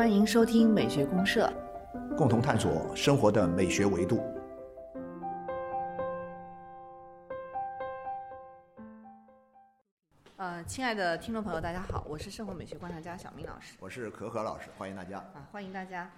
欢迎收听美学公社，共同探索生活的美学维度。呃，亲爱的听众朋友，大家好，我是生活美学观察家小明老师。我是可可老师，欢迎大家。啊，欢迎大家。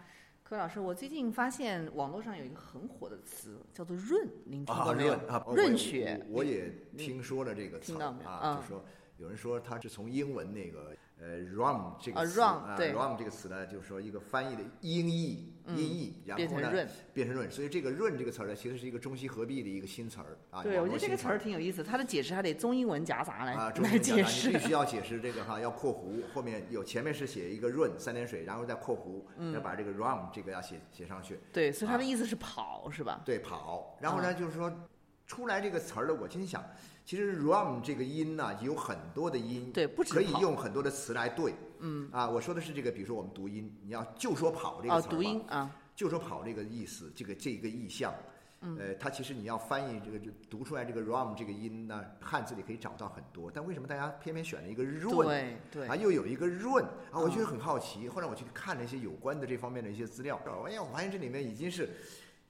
可老师，我最近发现网络上有一个很火的词，叫做“润”，您听过没有？啊，润学，我也听说了这个词。听到没有？啊，就说有人说它是从英文那个。呃 rum 这个词啊 rum 这个词呢，就是说一个翻译的音译，音译，然后呢变成润，所以这个润这个词儿呢，其实是一个中西合璧的一个新词儿啊。对，我觉得这个词儿挺有意思，它的解释还得中英文夹杂来来解释。必须要解释这个哈，要括弧，后面有前面是写一个润三点水，然后再括弧，要把这个 rum 这个要写写上去。对，所以它的意思是跑，是吧？对，跑。然后呢，就是说出来这个词儿呢，我心想。其实 run 这个音呢，有很多的音，对，不止可以用很多的词来对。嗯，啊，我说的是这个，比如说我们读音，你要就说跑这个词儿读音啊，就说跑这个意思，这个这个意象，呃，它其实你要翻译这个就读出来这个 run 这个音呢，汉字里可以找到很多，但为什么大家偏偏选了一个润？对对，啊，又有一个润啊，我觉得很好奇。后来我去看了一些有关的这方面的一些资料，哎呀，我发现这里面已经是。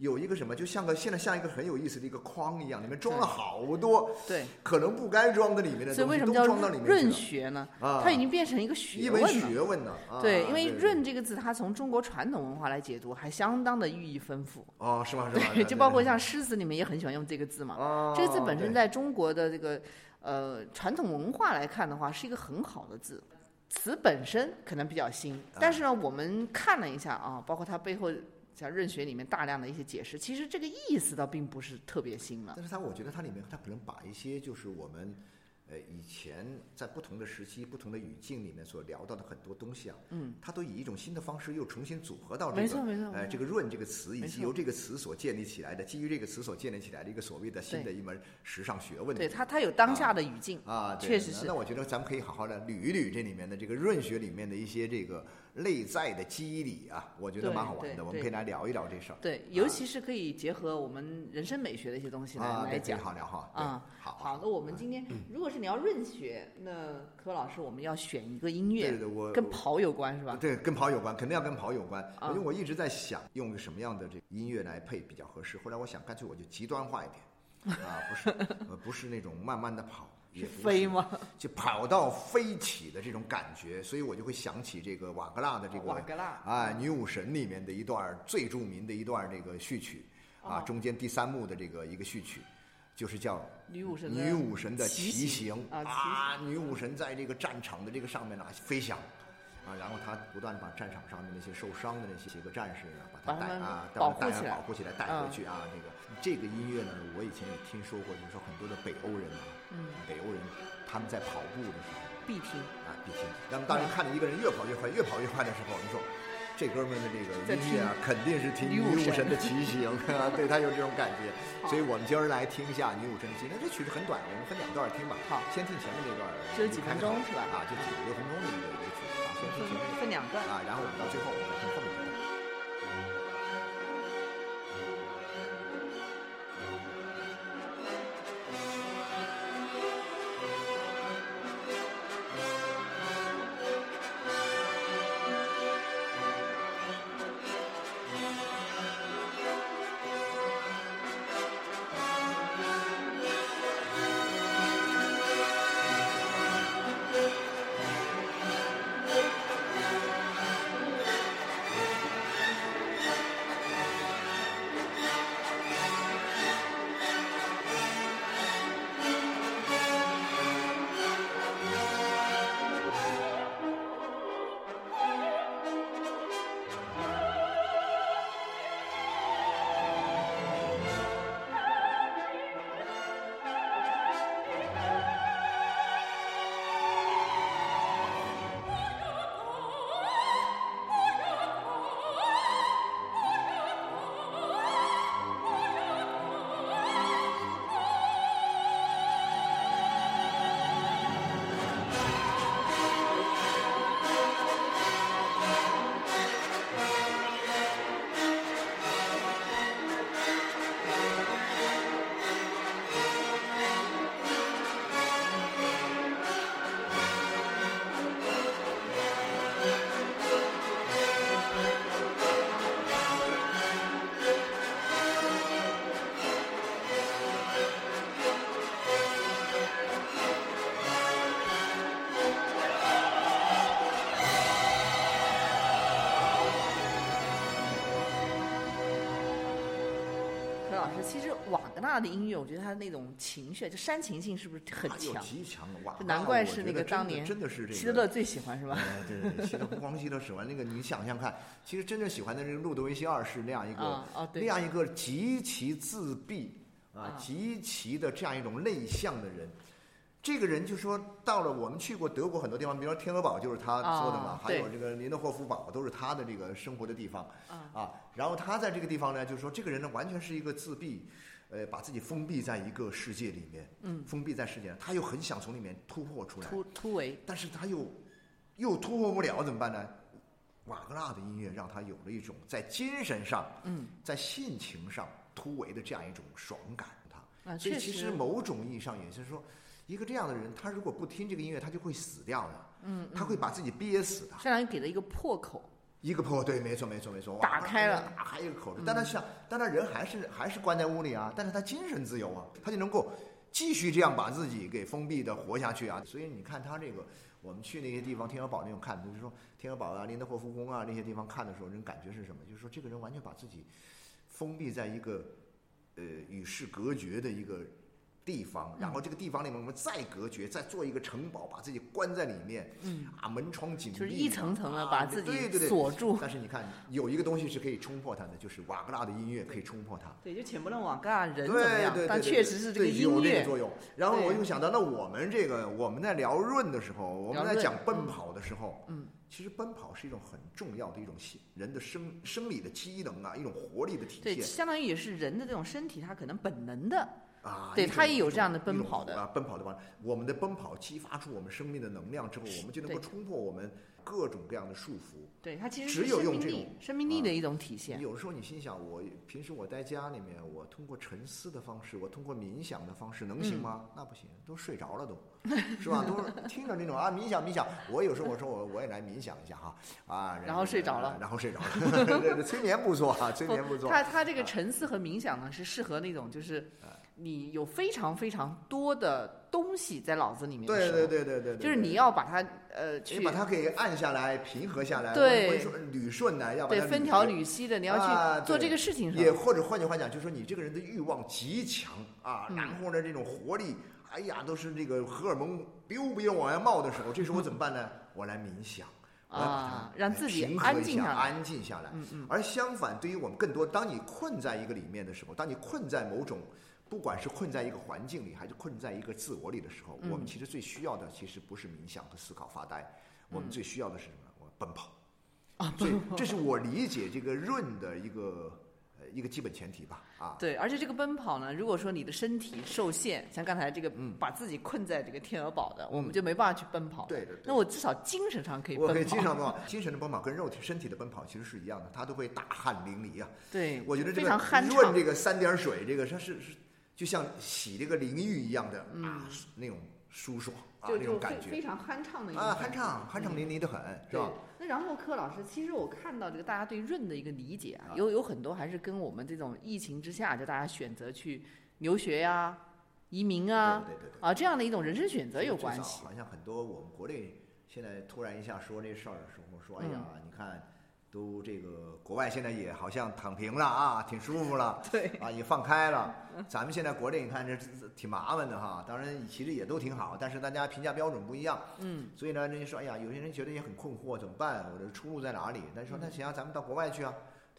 有一个什么，就像个现在像一个很有意思的一个框一样，里面装了好多，对，可能不该装的里面的东西都装到里面润学呢？啊，它已经变成一个学问了。学问呢？对，因为润这个字，它从中国传统文化来解读，还相当的寓意丰富。哦，是吗？是吗？对，就包括像诗词里面也很喜欢用这个字嘛。哦，这个字本身在中国的这个呃传统文化来看的话，是一个很好的字。词本身可能比较新，但是呢，我们看了一下啊，包括它背后。像《润学》里面大量的一些解释，其实这个意思倒并不是特别新了。但是它，我觉得它里面它可能把一些就是我们。呃，以前在不同的时期、不同的语境里面所聊到的很多东西啊，嗯，它都以一种新的方式又重新组合到这个，没错没错，呃，这个“润”这个词，以及由这个词所建立起来的，基于这个词所建立起来的一个所谓的新的一门时尚学问。对它，它有当下的语境啊，确实是。那我觉得咱们可以好好的捋一捋这里面的这个“润学”里面的一些这个内在的机理啊，我觉得蛮好玩的，我们可以来聊一聊这事儿。对，尤其是可以结合我们人生美学的一些东西来来讲，好聊哈。啊，好。好，那我们今天如果是你要润学。那柯老师，我们要选一个音乐，对对，我跟跑有关是吧？对，跟跑有关，肯定要跟跑有关。因为我一直在想用个什么样的这音乐来配比较合适。后来我想，干脆我就极端化一点，啊，不是，呃，不是那种慢慢的跑，也飞吗？就跑到飞起的这种感觉，所以我就会想起这个瓦格纳的这个瓦格纳啊，女武神里面的一段最著名的一段这个序曲，啊，中间第三幕的这个一个序曲。就是叫女武神女武神的骑行啊，女武神在这个战场的这个上面呢飞翔，啊，然后他不断把战场上的那些受伤的那些几个战士啊，把他带啊，保护起来，保护起来带回去啊。这个这个音乐呢，我以前也听说过，就是说很多的北欧人啊，北欧人他们在跑步的时候必听啊，必听。那么当你看到一个人越跑越快，越跑越快的时候，你说。这哥们的这个音乐啊，肯定是听女武神的骑行 啊，对他有这种感觉，所以我们今儿来听一下女武神的骑行。这曲子很短，我们分两段听吧。好，先听前面这段，只有几分钟是吧？啊，就几六分钟的一个一个曲分两段。啊，然后我们到最后其实瓦格纳的音乐，我觉得他那种情绪，就煽情性是不是很强？极强，的，瓦格纳！难怪是那个当年真的是这个希特勒最喜欢是吧？哎，对对对，希特光希特喜欢那个，你想想看，其实真正喜欢的这个路德维希二世那样一个，那样一个极其自闭啊，极其的这样一种内向的人。这个人就说，到了我们去过德国很多地方，比如说天鹅堡就是他做的嘛，还有这个林德霍夫堡都是他的这个生活的地方。啊，然后他在这个地方呢，就是说这个人呢完全是一个自闭，呃，把自己封闭在一个世界里面，嗯，封闭在世界上，他又很想从里面突破出来，突突围，但是他又又突破不了，怎么办呢？瓦格纳的音乐让他有了一种在精神上，嗯，在性情上突围的这样一种爽感，他。啊，所以其实某种意义上也就是说。一个这样的人，他如果不听这个音乐，他就会死掉的。嗯，他会把自己憋死的。相当于给了一个破口，一个破对，没错，没错，没错，打开了，打开一个口子。但他像，但他人还是还是关在屋里啊，但是他精神自由啊，他就能够继续这样把自己给封闭的活下去啊。所以你看他这个，我们去那些地方，天鹅堡那种看，就是说天鹅堡啊、林德霍夫宫啊那些地方看的时候，人感觉是什么？就是说这个人完全把自己封闭在一个呃与世隔绝的一个。地方，然后这个地方里面我们再隔绝，再做一个城堡，把自己关在里面，嗯，啊，门窗紧闭，就是一层层的把自己锁住。但是你看，有一个东西是可以冲破它的，就是瓦格纳的音乐可以冲破它。对，就且不论瓦格纳人怎么样，但确实是这个音乐作用。然后我又想到，那我们这个我们在聊润的时候，我们在讲奔跑的时候，嗯，其实奔跑是一种很重要的一种人的生生理的机能啊，一种活力的体现。对，相当于也是人的这种身体，它可能本能的。啊，对他也有这样的奔跑的啊，奔跑的方式。我们的奔跑激发出我们生命的能量之后，我们就能够冲破我们各种各样的束缚。对它其实只有用这种生命力的一种体现。有时候你心想，我平时我在家里面，我通过沉思的方式，我通过冥想的方式，能行吗？那不行，都睡着了都，是吧？都是听着那种啊，冥想冥想。我有时候我说我我也来冥想一下哈啊，然后睡着了，然后睡着了。催眠不错啊，催眠不错。他他这个沉思和冥想呢，是适合那种就是。你有非常非常多的东西在脑子里面，对对对对对，就是你要把它呃，你把它给按下来，平和下来，对，捋顺的，要对分条缕析的，你要去做这个事情。也或者换句话讲，就是说你这个人的欲望极强啊，然后呢这种活力，哎呀，都是这个荷尔蒙 biu biu 往外冒的时候，这时候我怎么办呢？我来冥想，啊，让自己安静下来，安静下来。嗯嗯。而相反，对于我们更多，当你困在一个里面的时候，当你困在某种。不管是困在一个环境里，还是困在一个自我里的时候，我们其实最需要的其实不是冥想和思考发呆，我们最需要的是什么？我奔跑。啊，所以这是我理解这个润的一个呃一个基本前提吧。啊，对，而且这个奔跑呢，如果说你的身体受限，像刚才这个把自己困在这个天鹅堡的，我们就没办法去奔跑。对对。那我至少精神上可以。我可以精神奔跑，精神的奔跑跟肉体身体的奔跑其实是一样的，他都会大汗淋漓啊。对，我觉得这个润这个三点水，这个它是是。就像洗这个淋浴一样的啊，那种舒爽啊，那种感觉。非常酣畅的啊，酣畅酣畅淋漓的很，是吧？那然后柯老师，其实我看到这个大家对润的一个理解啊，有有很多还是跟我们这种疫情之下，就大家选择去留学呀、移民啊，对对对，啊这样的一种人生选择有关系。好像很多我们国内现在突然一下说这事儿的时候，说哎呀，你看。都这个国外现在也好像躺平了啊，挺舒服了，对啊，也放开了。咱们现在国内你看这挺麻烦的哈，当然其实也都挺好，但是大家评价标准不一样。嗯，所以呢，人家说，哎呀，有些人觉得也很困惑，怎么办？我的出路在哪里？那说那行啊，咱们到国外去啊。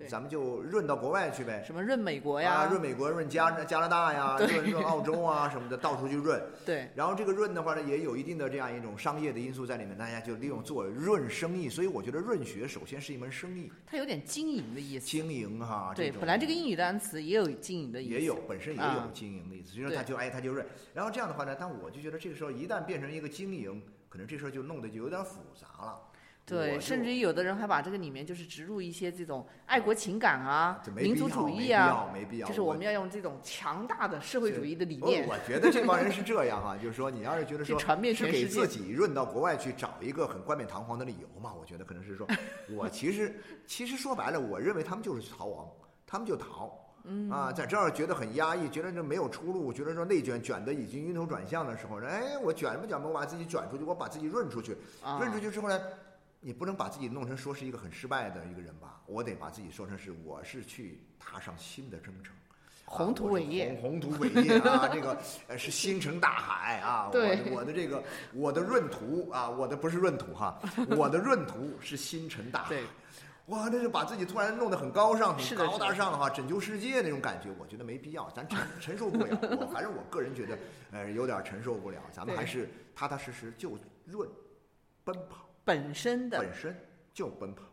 咱们就润到国外去呗，什么润美国呀，润美国、润加加拿大呀，润润澳洲啊什么的，到处去润。对。然后这个润的话呢，也有一定的这样一种商业的因素在里面，大家就利用做润生意。所以我觉得润学首先是一门生意，它有点经营的意思。经营哈，对，本来这个英语单词也有经营的意思，也有本身也有经营的意思，所以说他就哎他就润。然后这样的话呢，但我就觉得这个时候一旦变成一个经营，可能这事儿就弄得就有点复杂了。对，甚至于有的人还把这个里面就是植入一些这种爱国情感啊、民族主义啊，没必要，就是我们要用这种强大的社会主义的理念。我觉得这帮人是这样哈，就是说你要是觉得说是给自己润到国外去找一个很冠冕堂皇的理由嘛，我觉得可能是说，我其实其实说白了，我认为他们就是逃亡，他们就逃，啊，在这儿觉得很压抑，觉得这没有出路，觉得说内卷卷的已经晕头转向的时候，哎，我卷不卷吧，我把自己卷出去，我把自己润出去，润出去之后呢？你不能把自己弄成说是一个很失败的一个人吧？我得把自己说成是我是去踏上新的征程，宏图伟业，宏宏图伟业啊！这个呃是星辰大海啊！对，我的这个我的闰土啊，我的不是闰土哈，我的闰土是星辰大海。哇，那就把自己突然弄得很高尚、很高大上哈，拯救世界那种感觉，我觉得没必要，咱承承受不了。我反正我个人觉得，呃，有点承受不了。咱们还是踏踏实实就润，奔跑本身的本身就奔跑，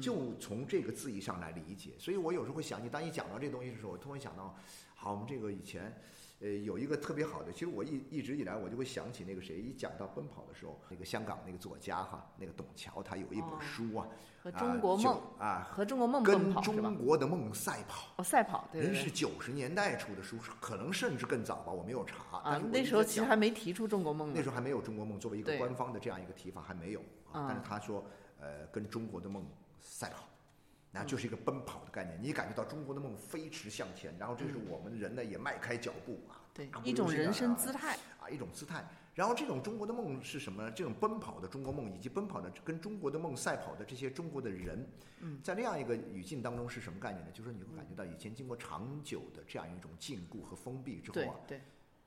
就从这个字义上来理解。所以我有时候会想起，当你讲到这东西的时候，我突然想到，好，我们这个以前。呃，有一个特别好的，其实我一一直以来我就会想起那个谁，一讲到奔跑的时候，那个香港那个作家哈，那个董桥，他有一本书啊，和中国梦啊，和中国梦跟中国的梦赛跑哦，赛跑，对人是九十年代出的书，可能甚至更早吧，我没有查啊。那时候其实还没提出中国梦，那时候还没有中国梦作为一个官方的这样一个提法还没有啊。但是他说，呃，跟中国的梦赛跑。那就是一个奔跑的概念，你感觉到中国的梦飞驰向前，然后这是我们人呢也迈开脚步啊，对，一种人生姿态啊，一种姿态。然后这种中国的梦是什么呢？这种奔跑的中国梦，以及奔跑的跟中国的梦赛跑的这些中国的人，在那样一个语境当中是什么概念呢？就是你会感觉到以前经过长久的这样一种禁锢和封闭之后啊，对，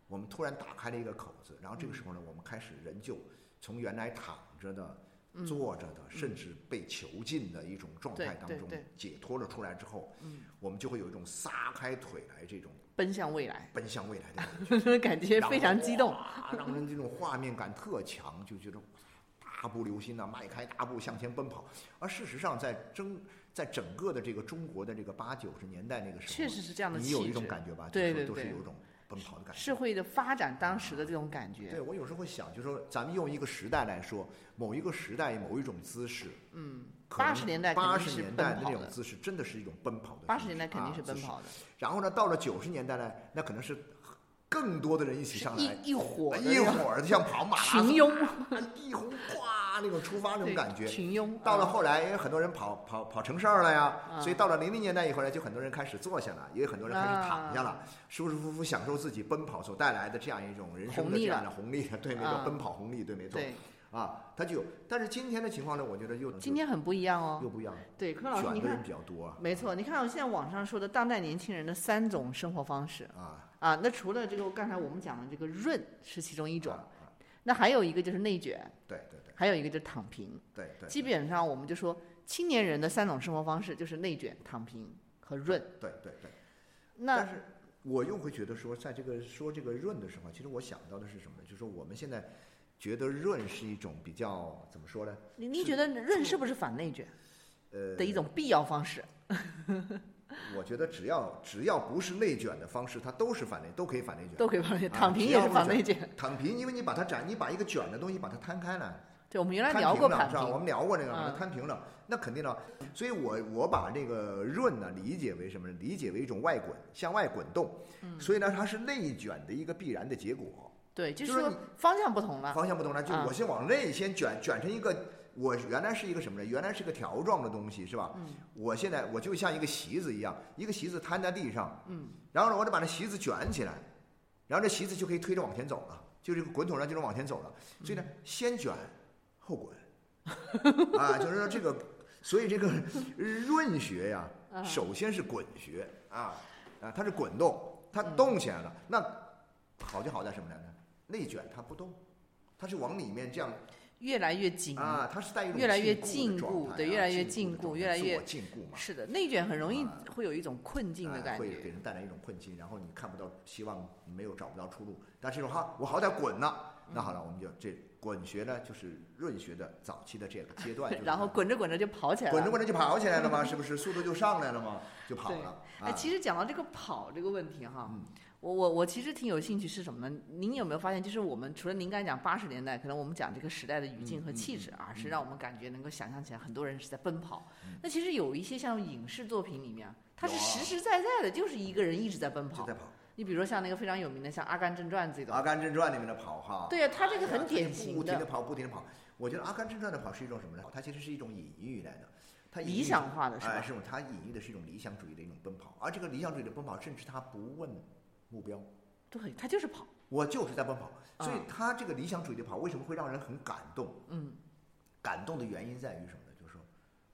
我们突然打开了一个口子，然后这个时候呢，我们开始人就从原来躺着的。坐着的，甚至被囚禁的一种状态当中解脱了出来之后，我们就会有一种撒开腿来这种奔向未来、奔向未来的感觉，非常激动，让人这种画面感特强，就觉得大步流星呐，迈开大步向前奔跑。而事实上，在整在整个的这个中国的这个八九十年代那个时候，确实是这样的，你有一种感觉吧？对对对，都是有一种。奔跑的感觉，社会的发展当时的这种感觉。对我有时候会想，就是说，咱们用一个时代来说，某一个时代某一种姿势，嗯，八十年代八十年代的那种姿势，真的是一种奔跑的。八十年代肯定是奔跑的。然后呢，到了九十年代呢，那可能是。更多的人一起上来，一伙一伙的像跑马拉松，群拥，一红哗那种出发那种感觉。群拥。到了后来，因为很多人跑跑跑成事儿了呀，所以到了零零年代以后呢，就很多人开始坐下了，也有很多人开始躺下了，舒舒服服享受自己奔跑所带来的这样一种人生的这样的红利。对，没错，奔跑红利，对，没错。啊，他就，但是今天的情况呢，我觉得又今天很不一样哦，又不一样。对，柯老师，你看，比较多。没错，你看我现在网上说的当代年轻人的三种生活方式啊啊，那除了这个刚才我们讲的这个润是其中一种，那还有一个就是内卷，对对对，还有一个就是躺平，对对。基本上我们就说青年人的三种生活方式就是内卷、躺平和润。对对对。那但是我又会觉得说，在这个说这个润的时候，其实我想到的是什么呢？就是说我们现在。觉得润是一种比较怎么说呢？您您觉得润是不是反内卷？呃，的一种必要方式。我觉得只要只要不是内卷的方式，它都是反内，都可以反内卷。都可以反内卷，躺平也是反内卷。躺平，因为你把它展，你把一个卷的东西把它摊开来。对，我们原来聊过躺平，我们聊过这个，把它摊平了，那肯定的。所以我我把这个润呢理解为什么？理解为一种外滚，向外滚动。嗯。所以呢，它是内卷的一个必然的结果。对，就是说方向不同了。方向不同了，就我先往内先卷，卷成一个，我原来是一个什么呢？原来是个条状的东西，是吧？嗯。我现在我就像一个席子一样，一个席子摊在地上。嗯。然后呢，我得把那席子卷起来，然后这席子就可以推着往前走了，就这个滚筒上就能往前走了。所以呢，先卷后滚。啊，就是说这个，所以这个润学呀，首先是滚学啊啊，它是滚动，它动起来了，那好就好在什么呢？内卷它不动，它是往里面这样越来越紧啊，它是带一种越来越禁锢，对，越来越禁锢，越来越禁锢嘛。是的，内卷很容易会有一种困境的感觉，会给人带来一种困境，然后你看不到希望，没有找不到出路。但是说哈，我好歹滚了，那好了，我们就这滚学呢，就是润学的早期的这个阶段。然后滚着滚着就跑起来了，滚着滚着就跑起来了嘛，是不是？速度就上来了嘛，就跑了。哎，其实讲到这个跑这个问题哈。我我我其实挺有兴趣是什么呢？您有没有发现，就是我们除了您刚才讲八十年代，可能我们讲这个时代的语境和气质啊，是让我们感觉能够想象起来，很多人是在奔跑。那其实有一些像影视作品里面，它是实实在在的，就是一个人一直在奔跑。在跑。你比如说像那个非常有名的，像《阿甘正传》这种。《阿甘正传》里面的跑哈。对啊，他这个很典型的。不停的跑，不停的跑。我觉得《阿甘正传》的跑是一种什么呢？它其实是一种隐喻来的。它理想化的是吧？哎，是它隐喻的是一种理想主义的一种奔跑，而这个理想主义的奔跑，甚至他不问目标。对，他就是跑，我就是在奔跑，所以他这个理想主义的跑为什么会让人很感动？嗯，感动的原因在于什么呢？就是说，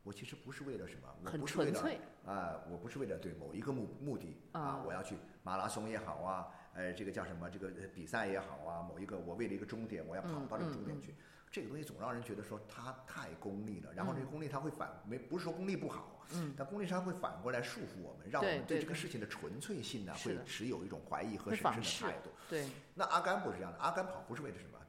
我其实不是为了什么，我很纯粹，啊，我不是为了对某一个目目的啊，我要去马拉松也好啊，呃，这个叫什么这个比赛也好啊，某一个我为了一个终点，我要跑到这个终点去，这个东西总让人觉得说它太功利了，然后这个功利它会反没不是说功利不好，嗯，但功利它会反过来束缚我们，让我们对这个事情的纯粹性呢会持有一种怀疑和审慎的态度。对，那阿甘不是这样的，阿甘跑不是为了什么？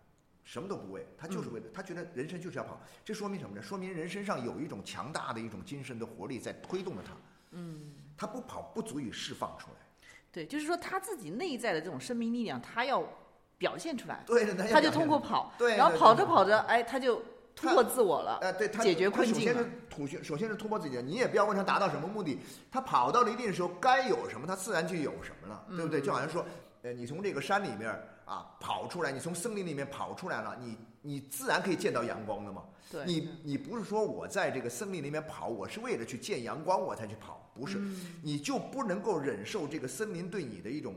什么都不为，他就是为了他觉得人生就是要跑，这说明什么呢？说明人身上有一种强大的一种精神的活力在推动着他。嗯，他不跑不足以释放出来。对，就是说他自己内在的这种生命力量，他要表现出来。对，他就通过跑，对，然后跑着跑着，哎，他就突破自我了。呃，对他，解决困境。首先是突首先是突破自己，你也不要问他达到什么目的，他跑到了一定的时候该有什么，他自然就有什么了，对不对？就好像说，呃，你从这个山里面啊跑出来，你从森林里面跑出来了，你。你自然可以见到阳光的嘛？对，你你不是说我在这个森林里面跑，我是为了去见阳光我才去跑，不是，你就不能够忍受这个森林对你的一种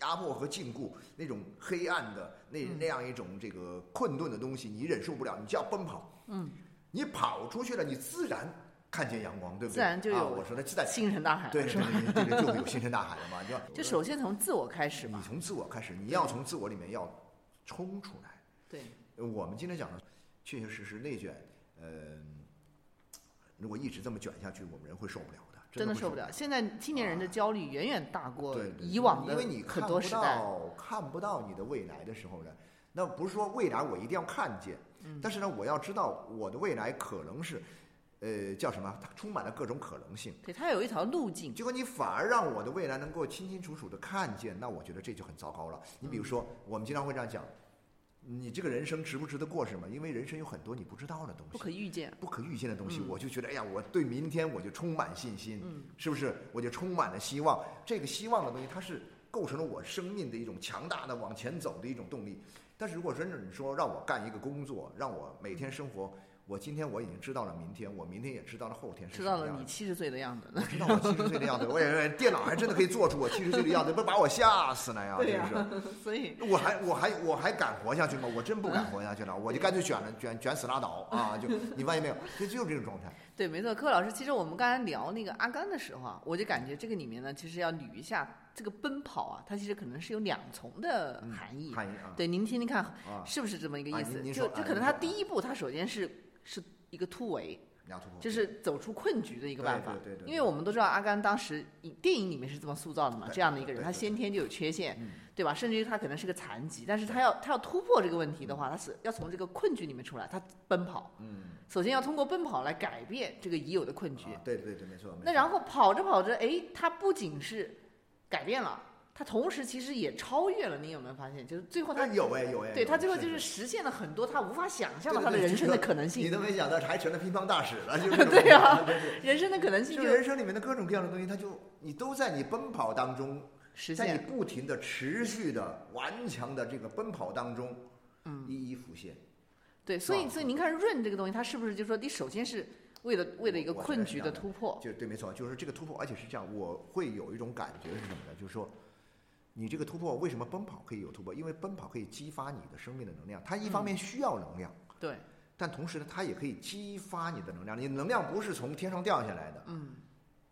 压迫和禁锢，那种黑暗的那那样一种这个困顿的东西，你忍受不了，你就要奔跑。嗯，你跑出去了，你自然看见阳光，对不对？自然就有。我说的自然星辰大海，对，这个就有星辰大海了嘛？就就首先从自我开始嘛。你从自我开始，你要从自我里面要冲出来。对。我们今天讲的，确确实实内卷，嗯，如果一直这么卷下去，我们人会受不了的，真的受不了。现在青年人的焦虑远远大过以往的很多时代。看不到你的未来的时候呢，那不是说未来我一定要看见，但是呢，我要知道我的未来可能是，呃，叫什么？它充满了各种可能性。对，它有一条路径。结果你反而让我的未来能够清清楚楚的看见，那我觉得这就很糟糕了。你比如说，我们经常会这样讲。你这个人生值不值得过什么？因为人生有很多你不知道的东西，不可预见、不可预见的东西。我就觉得，哎呀，我对明天我就充满信心，是不是？我就充满了希望。这个希望的东西，它是构成了我生命的一种强大的往前走的一种动力。但是如果真的你说让我干一个工作，让我每天生活。我今天我已经知道了明天，我明天也知道了后天是知道了你七十岁的样子，我知道我七十岁的样子，我也电脑还真的可以做出我七十岁的样子，不把我吓死了呀！对呀，所以我还我还我还敢活下去吗？我真不敢活下去了，我就干脆卷了卷卷死拉倒啊！就 你发现没有？就就是这种状态。对，没错，柯老师，其实我们刚才聊那个阿甘的时候啊，我就感觉这个里面呢，其实要捋一下这个奔跑啊，它其实可能是有两重的含义。含义啊。对，您听听看，是不是这么一个意思？就就可能他第一步，他首先是是。一个突围，就是走出困局的一个办法。对对对。因为我们都知道阿甘当时电影里面是这么塑造的嘛，这样的一个人，他先天就有缺陷，对吧？甚至于他可能是个残疾，但是他要他要突破这个问题的话，他是要从这个困局里面出来，他奔跑。嗯。首先要通过奔跑来改变这个已有的困局。对对对，没错。那然后跑着跑着，哎，他不仅是改变了。他同时其实也超越了，你有没有发现？就是最后他有哎有哎，对他最后就是实现了很多他无法想象的他的人生的可能性。你都没想到，还成了乒乓大使了，就 是对啊，人生的可能性就人生里面的各种各样的东西，他就你都在你奔跑当中实现，在你不停的、持续的、顽强的这个奔跑当中，嗯，一一浮现。对，所以所以您看润这个东西，它是不是就说你首先是为了为了一个困局的突破？就对，没错，就是这个突破，而且是这样，我会有一种感觉是什么呢？就是说。你这个突破为什么奔跑可以有突破？因为奔跑可以激发你的生命的能量，它一方面需要能量，对，但同时呢，它也可以激发你的能量。你能量不是从天上掉下来的，嗯，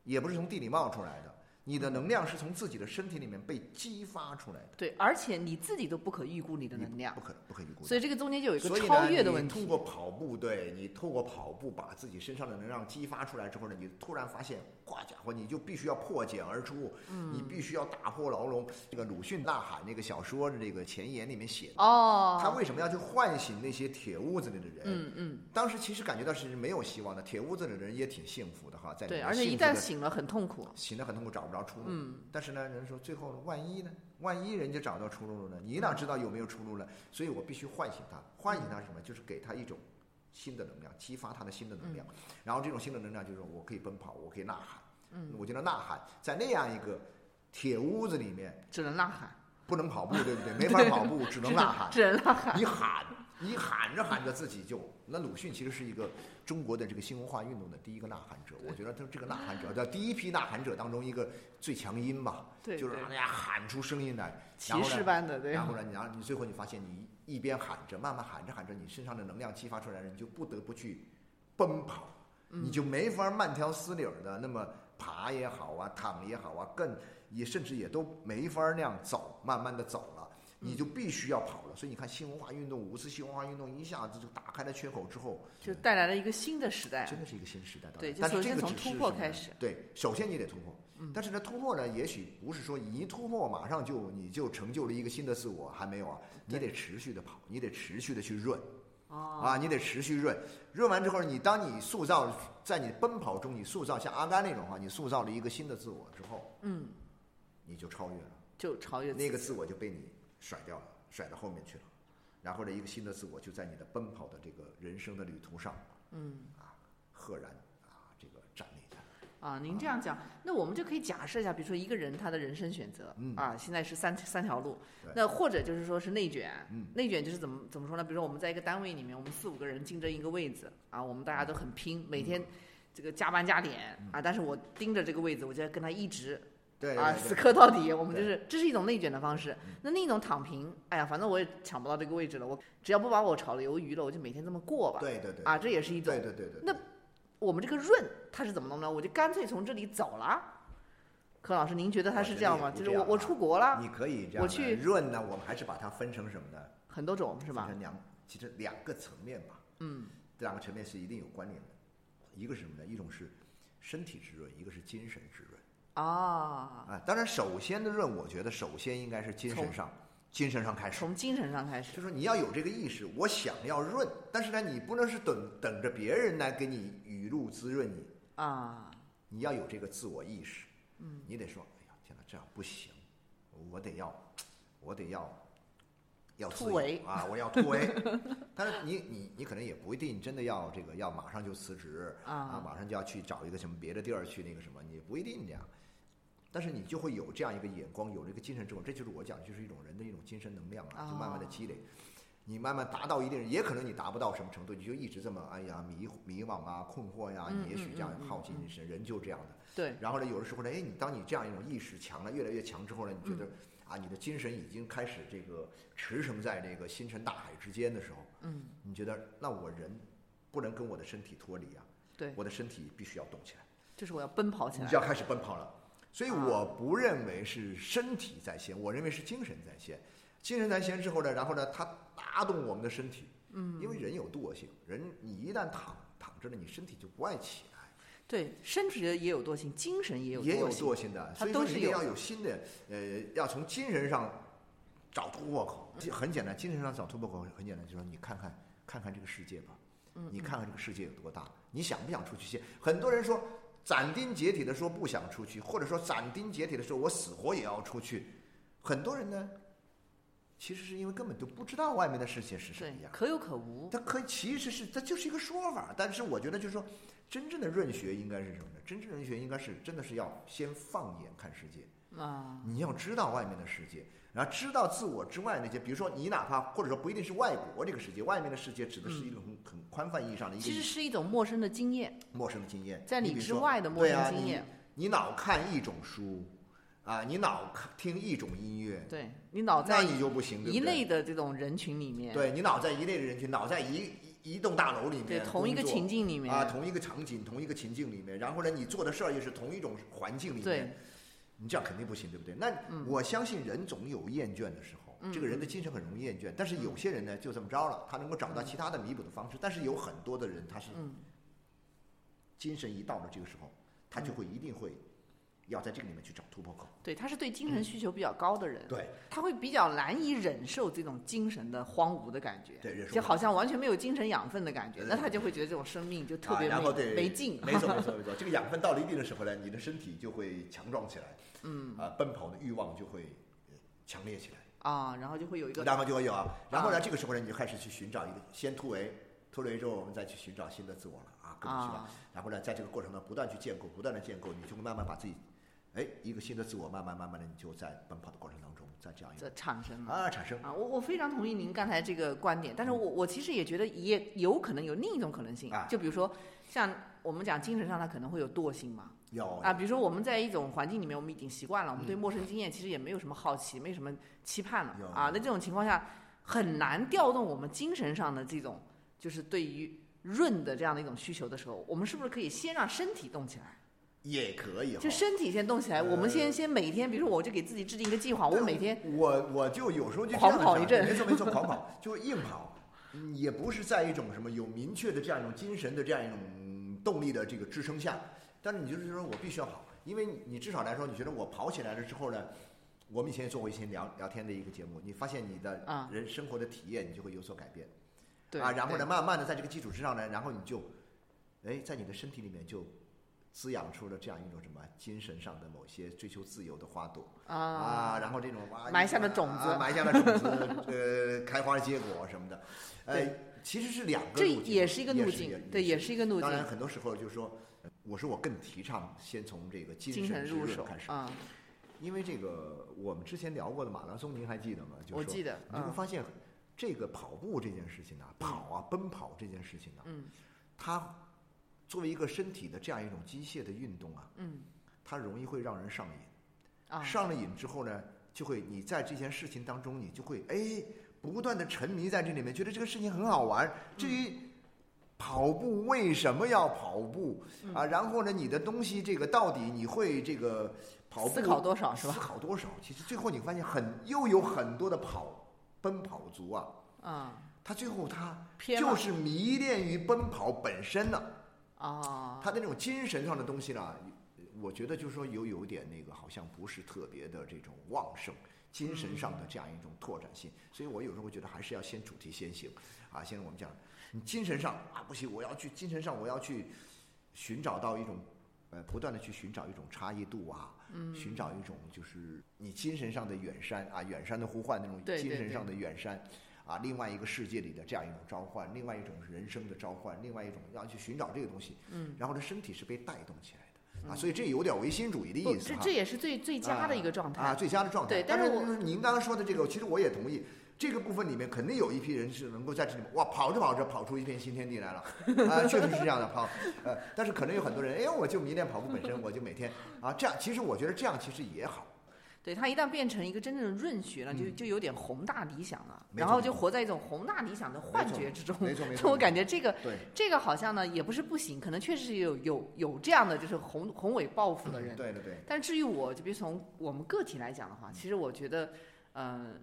也不是从地里冒出来的。你的能量是从自己的身体里面被激发出来的，对，而且你自己都不可预估你的能量，不可不可预估。所以这个中间就有一个超越的问题。通过跑步，对你透过跑步把自己身上的能量激发出来之后呢，你突然发现，哇家伙，你就必须要破茧而出，你必须要打破牢笼。这个鲁迅《呐喊》那个小说的这个前言里面写的，哦，他为什么要去唤醒那些铁屋子里的人？嗯嗯，当时其实感觉到是没有希望的，铁屋子里的人也挺幸福的哈，在对，而且一旦醒了很痛苦，醒了很痛苦，找不着出路。嗯。但是呢，人说最后万一呢？万一人家找到出路了呢？你哪知道有没有出路呢？所以我必须唤醒他，唤醒他什么？就是给他一种新的能量，激发他的新的能量。然后这种新的能量就是我可以奔跑，我可以呐喊。嗯，我觉得呐喊在那样一个铁屋子里面，只能呐喊，不能跑步，对不对？没法跑步，只能呐喊，只能呐喊。你喊。你喊着喊着自己就，那鲁迅其实是一个中国的这个新文化运动的第一个呐喊者，我觉得他这个呐喊者在第一批呐喊者当中一个最强音吧，就是让大家喊出声音来，骑士般的对，然后呢，然后你最后你发现你一边喊着，慢慢喊着喊着，你身上的能量激发出来了，你就不得不去奔跑，你就没法慢条斯理的那么爬也好啊，躺也好啊，更也甚至也都没法那样走，慢慢的走了，你就必须要跑了。所以你看新文化运动，五次新文化运动一下子就打开了缺口之后，就带来了一个新的时代。真的是一个新时代。对，但是这个从突破开始。对，首先你得突破。但是呢，突破呢，也许不是说一突破马上就你就成就了一个新的自我，还没有啊，你得持续的跑，你得持续的去润。啊，你得持续润，润完之后，你当你塑造在你奔跑中，你塑造像阿甘那种话，你塑造了一个新的自我之后，嗯，你就超越了，就超越那个自我就被你甩掉了，甩到后面去了，然后呢，一个新的自我就在你的奔跑的这个人生的旅途上，嗯，啊，赫然。啊，这个站立的。啊您这样讲，那我们就可以假设一下，比如说一个人他的人生选择，啊，现在是三三条路，那或者就是说是内卷，内卷就是怎么怎么说呢？比如说我们在一个单位里面，我们四五个人竞争一个位子，啊，我们大家都很拼，每天这个加班加点，啊，但是我盯着这个位子，我就要跟他一直，啊，死磕到底，我们就是这是一种内卷的方式。那另一种躺平，哎呀，反正我也抢不到这个位置了，我只要不把我炒了鱿鱼了，我就每天这么过吧。对对对。啊，这也是一种。对对对对。那。我们这个润它是怎么弄呢？我就干脆从这里走了。柯老师，您觉得他是这样吗？就是我我出国了，你可以这样。我去润呢，我们还是把它分成什么呢？很多种是吧？分成两，其实两个层面吧。嗯。这两个层面是一定有关联的，一个是什么呢？一种是身体之润，一个是精神之润。啊。啊，当然，首先的润，我觉得首先应该是精神上。精神上开始，从精神上开始，就说你要有这个意识，我想要润，但是呢，你不能是等等着别人来给你雨露滋润你啊，你要有这个自我意识，嗯，你得说，哎呀，天哪，这样不行，我得要，我得要，要突围啊，我要突围，但是你你你可能也不一定真的要这个要马上就辞职啊，马上就要去找一个什么别的地儿去那个什么，你不一定这样。但是你就会有这样一个眼光，有这个精神之后，这就是我讲，就是一种人的一种精神能量啊，就慢慢的积累，你慢慢达到一定，也可能你达不到什么程度，你就一直这么哎呀迷迷惘啊、困惑呀，你也许这样耗尽一生，人就这样的。对。然后呢，有的时候呢，哎，你当你这样一种意识强了，越来越强之后呢，你觉得啊，你的精神已经开始这个驰骋在这个星辰大海之间的时候，嗯，你觉得那我人不能跟我的身体脱离啊？对。我的身体必须要动起来。就是我要奔跑起来。你就要开始奔跑了。所以我不认为是身体在先，我认为是精神在先。精神在先之后呢，然后呢，它拉动我们的身体。嗯。因为人有惰性，人你一旦躺躺着了，你身体就不爱起来。对，身体也有惰性，精神也有也有惰性的，所以都是要有新的呃，要从精神上找突破口。很简单，精神上找突破口很简单，就是说你看看看看这个世界吧，你看看这个世界有多大，你想不想出去见？很多人说。斩钉截铁的说不想出去，或者说斩钉截铁的说我死活也要出去。很多人呢，其实是因为根本就不知道外面的世界是什么样，可有可无。他可其实是它就是一个说法，但是我觉得就是说，真正的润学应该是什么呢？真正润学应该是真的是要先放眼看世界啊，你要知道外面的世界。然后知道自我之外那些，比如说你哪怕或者说不一定是外国这个世界，外面的世界指的是一种很很宽泛意义上的一个，其实是一种陌生的经验，陌生的经验，在你之外的陌生经验。你老看一种书，啊，你老看听一种音乐，对你老在你就不行，一类的这种人群里面，对你老在一类的人群，老在一一栋大楼里面，对同一个情境里面。啊，同一个场景，同一个情境里面，然后呢，你做的事儿又是同一种环境里面，你这样肯定不行，对不对？那我相信人总有厌倦的时候。这个人的精神很容易厌倦，但是有些人呢就这么着了，他能够找到其他的弥补的方式。但是有很多的人他是，精神一到了这个时候，他就会一定会要在这个里面去找突破口。对，他是对精神需求比较高的人，对，他会比较难以忍受这种精神的荒芜的感觉，对，就好像完全没有精神养分的感觉，那他就会觉得这种生命就特别没没劲。没错 没错没错，这个养分到了一定的时候呢，你的身体就会强壮起来，嗯，啊，奔跑的欲望就会强烈起来。啊，然后就会有一个，然后就会有啊，然后呢，这个时候呢，你就开始去寻找一个先突围，突围之后，我们再去寻找新的自我了啊，各种去吧。然后呢，在这个过程中不断去建构，不断的建构，你就会慢慢把自己，哎，一个新的自我，慢慢慢慢的，你就在奔跑的过程当中，在这样一个产生啊，产生啊，我我非常同意您刚才这个观点，但是我我其实也觉得也有可能有另一种可能性，啊就比如说像我们讲精神上，它可能会有惰性嘛。有啊，比如说我们在一种环境里面，我们已经习惯了，我们对陌生经验其实也没有什么好奇，没什么期盼了啊。那这种情况下，很难调动我们精神上的这种，就是对于润的这样的一种需求的时候，我们是不是可以先让身体动起来？也可以哈。就身体先动起来，我们先先每天，比如说我就给自己制定一个计划，我每天我我就有时候就这狂样跑一阵没错没错，狂跑 就硬跑，嗯也不是在一种什么有明确的这样一种精神的这样一种动力的这个支撑下，但是你就是说我必须要跑，因为你你至少来说，你觉得我跑起来了之后呢，我们以前也做过一些聊聊天的一个节目，你发现你的啊人生活的体验你就会有所改变。对啊，然后呢，慢慢的在这个基础之上呢，然后你就，哎，在你的身体里面就滋养出了这样一种什么精神上的某些追求自由的花朵。啊。啊，然后这种哇埋下了种子。啊埋下了种子，呃，开花结果什么的，呃，其实是两个这路径，也是一个路也径，对，也是。一个路径。当然，很多时候就是说，呃我说我更提倡先从这个精精神之入手开始，啊，因为这个我们之前聊过的马拉松，您还记得吗？就我记得嗯你会发现，这个跑步这件事情啊、跑啊，奔跑这件事情啊、嗯。它作为一个身体的这样一种机械的运动啊，嗯。它容易会让人上瘾。啊，上了瘾之后呢，就会你在这件事情当中，你就会哎不断的沉迷在这里面，觉得这个事情很好玩。至于跑步为什么要跑步嗯。啊，然后呢，你的东西这个到底你会这个跑步思考多少是吧？思考多少？其实最后你发现很又有很多的跑奔跑族啊，啊。他最后他就是迷恋于奔跑本身呢、啊，他的那种精神上的东西呢，我觉得就是说有有点那个，好像不是特别的这种旺盛，精神上的这样一种拓展性。所以我有时候会觉得还是要先主题先行啊。现在我们讲，你精神上啊不行，我要去精神上我要去寻找到一种呃，不断的去寻找一种差异度啊，嗯寻找一种就是你精神上的远山啊，远山的呼唤那种精神上的远山。啊，另外一个世界里的这样一种召唤，另外一种人生的召唤，另外一种要去寻找这个东西，嗯，然后呢，身体是被带动起来的啊，所以这有点唯心主义的，意思哈这这也是最最佳的一个状态啊，最佳的状态。对但是我但是您刚刚说的这个，其实我也同意。这个部分里面肯定有一批人是能够在这里面哇跑着跑着跑出一片新天地来了啊，确实是这样的跑呃，但是可能有很多人哎，我就迷恋跑步本身，我就每天啊这样，其实我觉得这样其实也好。对它一旦变成一个真正的润学了，就就有点宏大理想了，然后就活在一种宏大理想的幻觉之中。没错没错就我感觉这个，这个好像呢也不是不行，可能确实是有有有这样的就是宏宏伟抱负的人。对对对，但至于我，就比如从我们个体来讲的话，其实我觉得，嗯，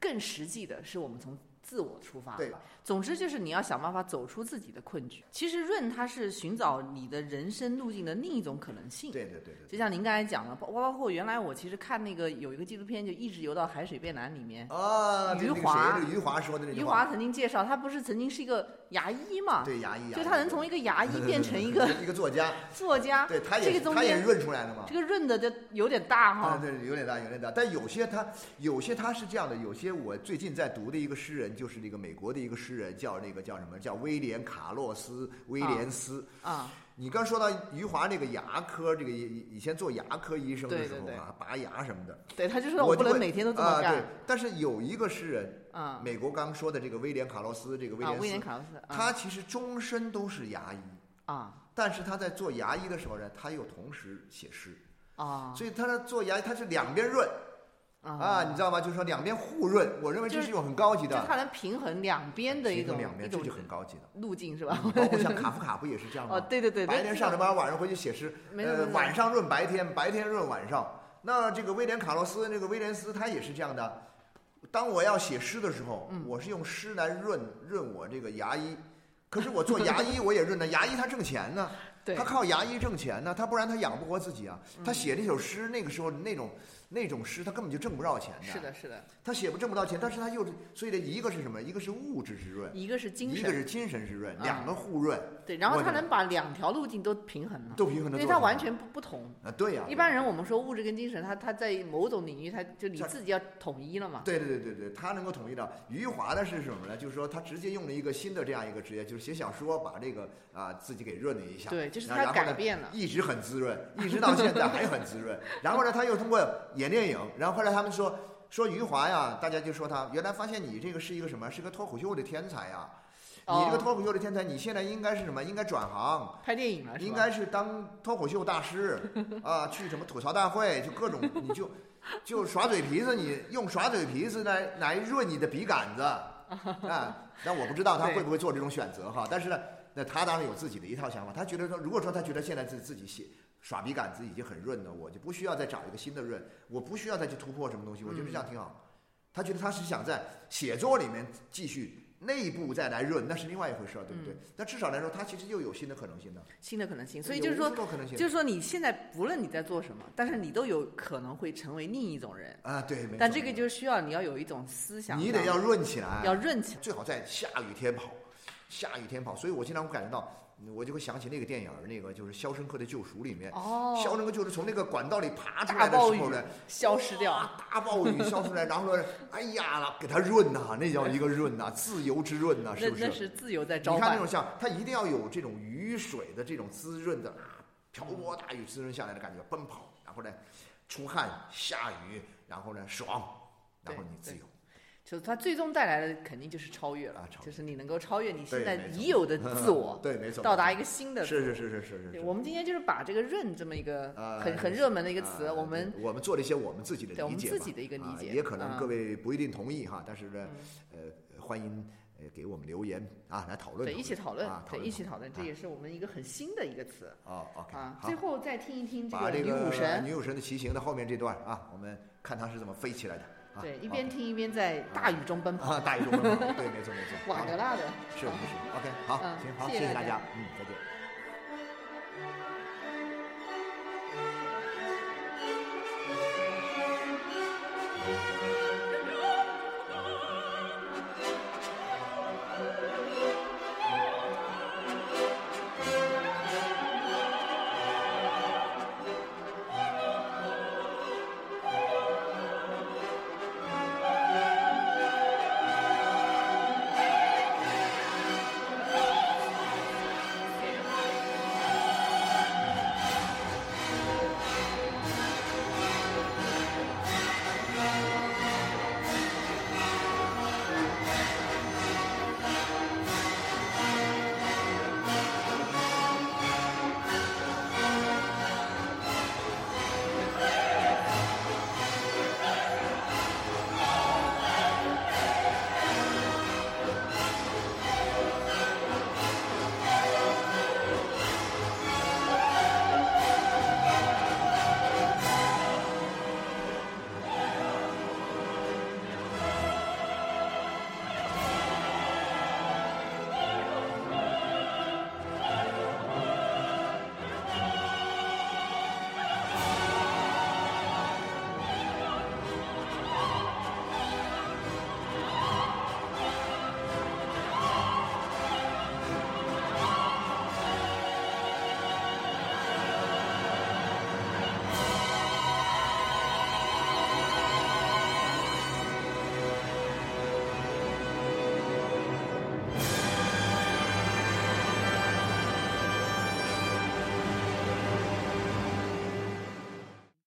更实际的是我们从自我出发。对。总之就是你要想办法走出自己的困局。其实润它是寻找你的人生路径的另一种可能性。对对对对。就像您刚才讲了，包包括原来我其实看那个有一个纪录片，就一直游到海水变蓝里面，啊，余华余华说的那句余，华曾经介绍，他不是曾经是一个牙医嘛？对牙医，就他能从一个牙医 变成一个一个作家，作家，对他这也是他也个中间润出来的嘛。这个润的就有点大啊，哈。对，有点大，有点大。但有些他，有些他是这样的，有些我最近在读的一个诗人，就是那个美国的一个诗人，叫那个叫什么？叫威廉卡洛斯威廉斯。啊，你刚说到余华这个牙科，这个以以前做牙科医生的时候啊，拔牙什么的，对，他就说我就会能每天都这么啊。对。，但是有一个诗人，啊美国刚说的这个威廉卡洛斯，这个威啊，廉斯，威廉卡洛斯，啊他其实终身都是牙医，啊但是他在做牙医的时候呢，他又同时写诗，啊所以他在做牙医，他是两边润。啊，你知道吗？就是说两边互润，我认为这是是一种很高级的，就他能平衡两边的一种两边，这就很高级的。路径是吧？包括像卡夫卡不也是这样 哦，吗？对对对，白天上着班，晚上回去写诗，呃，晚上润白天，白天润晚上。那这个威廉卡洛斯，那个威廉斯，他也是这样的。当我要写诗的时候，嗯我是用诗来润润我这个牙医。可是我做牙医，我也润呢。牙医他挣钱呢，他靠牙医挣钱呢，他不然他养不活自己啊。嗯他写那首诗，那个时候那种那种诗，他根本就挣不着钱的。是的，是的，他写不挣不到钱，但是他又是，所以呢，一个是什么？一个是物质之润，一个是精神一个是，精神之润，啊两个互润，对，然后他能把两条路径都平衡了，都平衡了因为他完全不不同。啊，对呀、一般人我们说物质跟精神，他他在某种领域，他就你他自己要统一了嘛。对对对对对，他能够统一的。余华的是什么呢？就是说他直接用了一个新的这样一个职业，就是写小说，把这个啊、自己给润了一下。对，就是他改变了。一直很滋润，一直到现在还很滋润。然后呢，他又通过演电影，然后后来他们说说余华呀，大家就说他原来发现你这个是一个什么？是个脱口秀的天才呀。你这个哦脱口秀的天才，你现在应该是什么？应该转行，拍电影了？应该是当脱口秀大师 啊，去什么吐槽大会，就各种你就就耍嘴皮子，你用耍嘴皮子来来润你的笔杆子 啊。但我不知道他会不会做这种选择哈。但是呢，那他当然有自己的一套想法。他觉得说，如果说他觉得现在自自己写耍笔杆子已经很润了，我就不需要再找一个新的润，我不需要再去突破什么东西，我觉得这样挺好。他觉得他是想在写作里面继续。内部再来润，那是另外一回事儿，对不对？但至少来说，他其实又有新的可能性的。新的可能性，所以就是说，就是说，你现在不论你在做什么，但是你都有可能会成为另一种人啊。对，但这个就需要你要有一种思想，你得要润起来，要润起来，最好在下雨天跑，下雨天跑。所以我经常会感觉到。我就会想起那个电影那个就是《肖申克的救赎》里面，哦，肖申克就是从那个管道里爬出来的时候呢，消失掉，大暴雨消失来，然后呢，哎呀，给他润呐，那叫一个润呐，自由之润呐，是不是？那是自由在召唤。你看那种像，它一定要有这种雨水的这种滋润的啊，瓢泼大雨滋润下来的感觉，奔跑，然后呢，出汗，下雨，然后呢，爽，然后你自由。就是它最终带来的肯定就是超越了，就是你能够超越你现在已有的自我，对，没错，到达一个新的。是是是是是是。我们今天就是把这个“润”这么一个很很热门的一个词，我们我们做了一些我们自己的理解，我们自己的一个理解，也可能各位不一定同意哈，但是呢，呃，欢迎呃给我们留言啊，来讨论，对，一起讨论，对，一起讨论，这也是我们一个很新的一个词。哦，OK，啊，最后再听一听这个女武神，女武神的骑行的后面这段啊，我们看她是怎么飞起来的。对，一边听一边在大雨中奔跑。大雨中奔跑，对，没错没错。瓦格纳的。是是是，OK，好，行好，谢谢大家，嗯，再见。